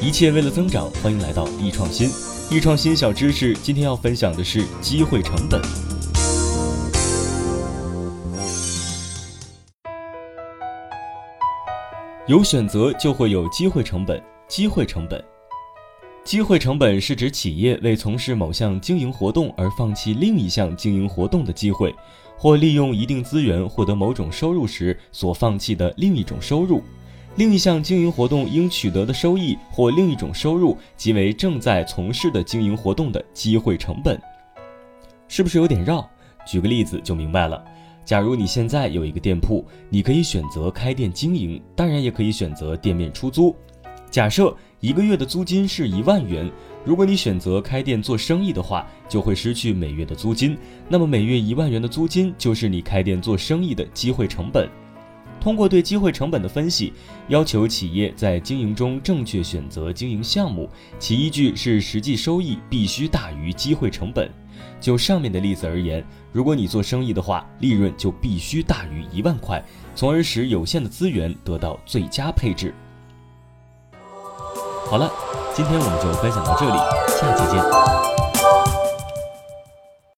一切为了增长，欢迎来到易创新。易创新小知识，今天要分享的是机会成本。有选择就会有机会成本。机会成本，机会成本是指企业为从事某项经营活动而放弃另一项经营活动的机会，或利用一定资源获得某种收入时所放弃的另一种收入。另一项经营活动应取得的收益或另一种收入，即为正在从事的经营活动的机会成本。是不是有点绕？举个例子就明白了。假如你现在有一个店铺，你可以选择开店经营，当然也可以选择店面出租。假设一个月的租金是一万元，如果你选择开店做生意的话，就会失去每月的租金。那么每月一万元的租金就是你开店做生意的机会成本。通过对机会成本的分析，要求企业在经营中正确选择经营项目，其依据是实际收益必须大于机会成本。就上面的例子而言，如果你做生意的话，利润就必须大于一万块，从而使有限的资源得到最佳配置。好了，今天我们就分享到这里，下期见。